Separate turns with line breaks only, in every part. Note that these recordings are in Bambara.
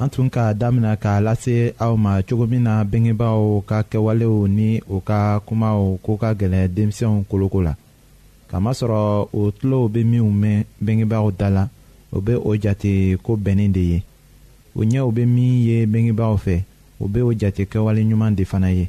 an
tun k'a damina k'a lase aw ma cogo min na bengebaaw ka kɛwalew ni o ka kumaw ko ka gɛlɛn denmisɛnw koloko la kamasɔrɔ o tulow bɛ minw mɛn bengebaaw da la o bɛ o jate ko bɛnnen de ye o ɲɛw bɛ min ye bengebaaw fɛ o bɛ o jate kɛwale ɲuman de fana ye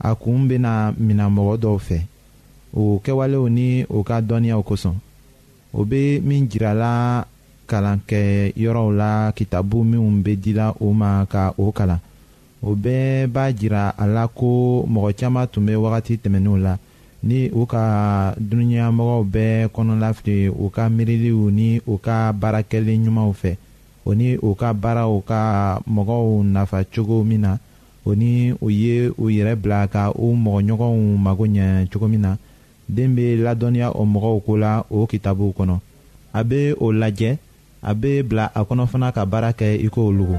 a kun bɛna mina mɔgɔ dɔw fɛ o kɛwalew ni o ka dɔnniyaw kosɔn o bɛ min jirala kalan kɛ yɔrɔw la kitabu minnu bɛ dila o ma ka o kalan o bɛɛ b'a jira a la ko mɔgɔ caman tun bɛ wagati tɛmɛnenw la ni u ka dununiyamɔgɔw bɛɛ kɔnɔlafili u ka miiriliw ni u ka baarakɛli ɲumanw fɛ o ni u ka baaraw ka mɔgɔw nafa cogo min na o ni o ye o yɛrɛ bila ka o mɔgɔɲɔgɔnw mago ɲɛ cogo min na den bɛ ladɔnniya o mɔgɔw ko la o kitabuw kɔnɔ a bɛ o lajɛ a bɛ bila a kɔnɔ fana ka baara kɛ i ko olugu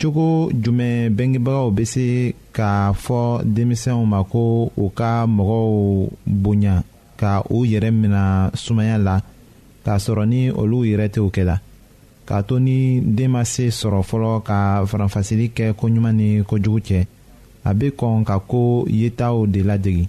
cogo jumɛn bɛngebagaw bɛ se k'a fɔ denmisɛnw ma ko u ka mɔgɔw bonya ka u yɛrɛ mina sumaya la k'a sɔrɔ ni olu yɛrɛ tɛ o kɛ la k'a to ni den ma se sɔrɔ fɔlɔ ka faranfasili kɛ koɲuman ni kojugu cɛ a bɛ kɔn ka ko yetaw de ladege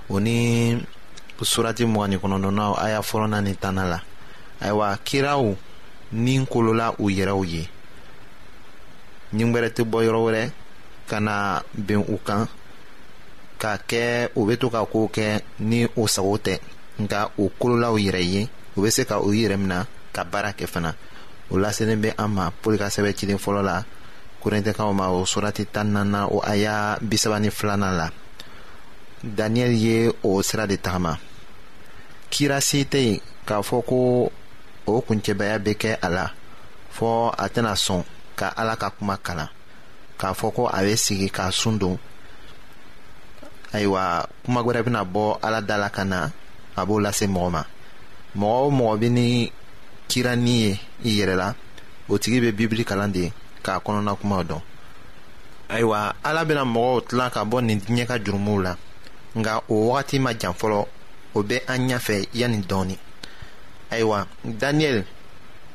o ni surati mugan ni kɔnɔntɔnnaw a y'a fɔlɔ na
ni tanna la ayiwa kiraw ni kolola u yɛrɛw ye ni wɛrɛ tɛ bɔ yɔrɔ wɛrɛ ka na bɛn u kan k'a kɛ u bɛ to ka kow kɛ ni o sago tɛ nka o kololaw yɛrɛ ye u bɛ se ka u yɛrɛ minɛ ka baara kɛ fana o laselen bɛ an ma poli ka sɛbɛn cilen fɔlɔ la korintɛkaw ma o surati tan naaninan o aya bisaba ni filanan la daniyɛli ye o sira de tagama kira se tɛ yen k'a fɔ ko o kuncɛbaya bɛ kɛ a la fɔ a tɛna sɔn ka ala ka kuma kalan k'a fɔ ko a bɛ sigi k'a sun don ayiwa kuma wɛrɛ bɛna bɔ ala da la ka na a b'o lase mɔgɔ ma mɔgɔ o mɔgɔ bɛ ni kira ni ye i yɛrɛ la o tigi bɛ bibili kalan de k'a kɔnɔna kumaw dɔn ayiwa ala bena mɔgɔw tilan ka bɔ nin diɲɛ ka jurumuw la nka o wagati ma jan fɔlɔ o bɛ an ɲafɛ yanni dɔɔni ayiwa daniyɛli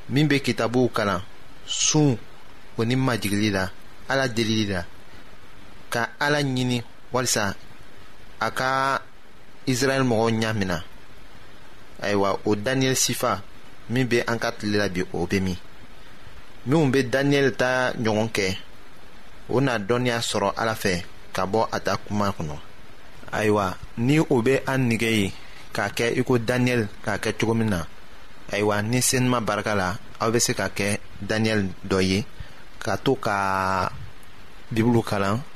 min bɛ kitabuw kalan sun o ni majigili la ala delili la ka ala ɲini walisa a ka israɛl mɔgɔw ɲa min na ayiwa o daniyɛli sifa min bɛ an ka tile la bi o bɛ min minnu bɛ daniyɛli ta ɲɔgɔn kɛ o na dɔnniya sɔrɔ ala fɛ ka bɔ a ta kuma kɔnɔ ayiwa ni o bɛ an nige ye k'a kɛ i ko daniyɛli k'a kɛ cogo min na ayiwa ni senuma barika la aw bɛ se ka kɛ daniyɛli dɔ ye ka to ka bibulu kalan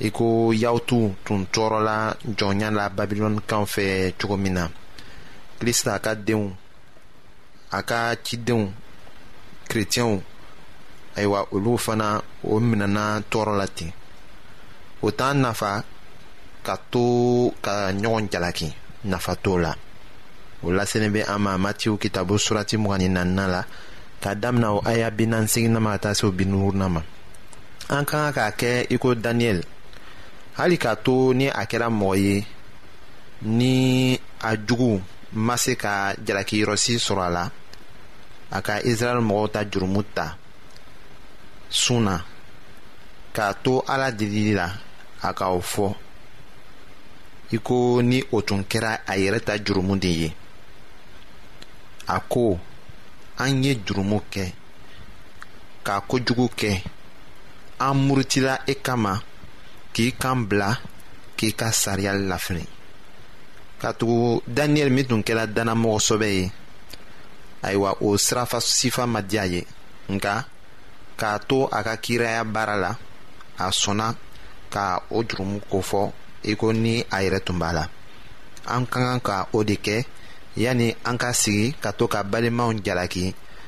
i
ko yawutu tun tɔɔrɔla jɔnya la babilɔnikaw fɛ cogo min na krista ka denw a ka cidenw kretiyɛnw ayiwa olu fana o minɛna tɔɔrɔ la ten o t'an nafa ka to ka ɲɔgɔn jalaki nafa t'o la o laselen bɛ an ma matiw kitabu surati mugan ni naaninan la k'a damina o aya bi naani seginna ma ka taa se o bi nuuruna ma an ka kan k'a kɛ i ko daniyɛli hali k'a to ni a kɛra mɔgɔ ye ni a jugu ma se ka jalakiyɔrɔsi sɔrɔ a la a ka israɛl mɔgɔw ta jurumu ta sun na k'a to ala delili la a ka o fɔ i ko ni o tun kɛra a yɛrɛ ta jurumu de ye a ko an ye jurumu kɛ ka kojugu kɛ an murutila e kama k'i kan bila k'i ka sariya lafili katugu daniyɛli min tun kɛra dannamɔgɔsɔbɛ ye ayiwa o sirafa sifa ma diya ye nka k'a to a ka kiraya baara la a sɔnna ka o jurumu kofɔ i ko ni a yɛrɛ tun b'a la an ka kan ka o de kɛ yanni an ka sigi ka to ka balimaw jalaki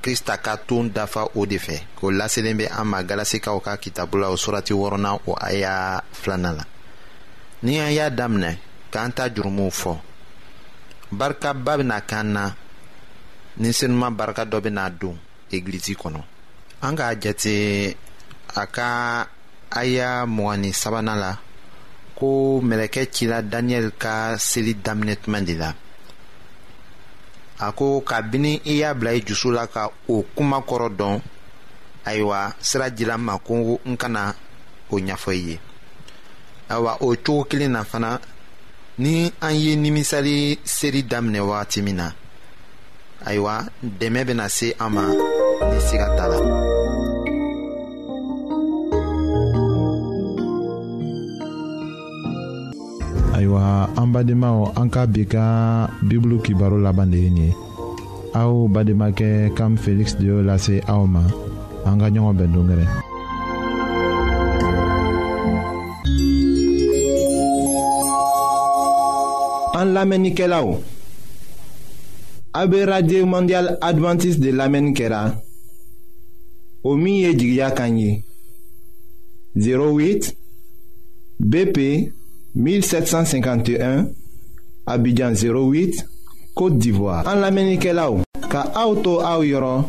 krista ka ton dafa o de fɛ o laselen bɛ an ma galasikaw ka kitabu la o surati wɔɔrɔna o aya filanan la ni an y'a daminɛ k'an ta jurumuw fɔ barikaba bɛna k'an na ni senuma barika dɔ bɛna don egilizi kɔnɔ an k'a jate a ka aya mugan ni sabanan la ko mɛlɛkɛ cila daniyɛli ka seli daminɛ tuma de la a ko kabini i y'a bila i dusu la ka o kuma kɔrɔ dɔn ayiwa sira dila n ma ko n kana o ɲɛfɔ i ye ayiwa o cogo kelen na fana ni an ye nimisali seri daminɛ wagati min na ayiwa dɛmɛ bena se an ma ni siga t'a la
ayiwa an badenmaw an ka bi ka bibulu kibaro laban de ye nin ye aw bademakɛ kam feliksi de y'o lase aw ma an ka ɲɔgɔn bɛn dongɛrɛ
an lamɛnnikɛlaw a bɛ radio mondial adventiste de lamɛnni kɛra o min ye jigiya kan ye 08 BP 1751 Abidjan 08 Côte d'Ivoire an lamɛnnikɛlaw ka
aw
to aw yɔrɔ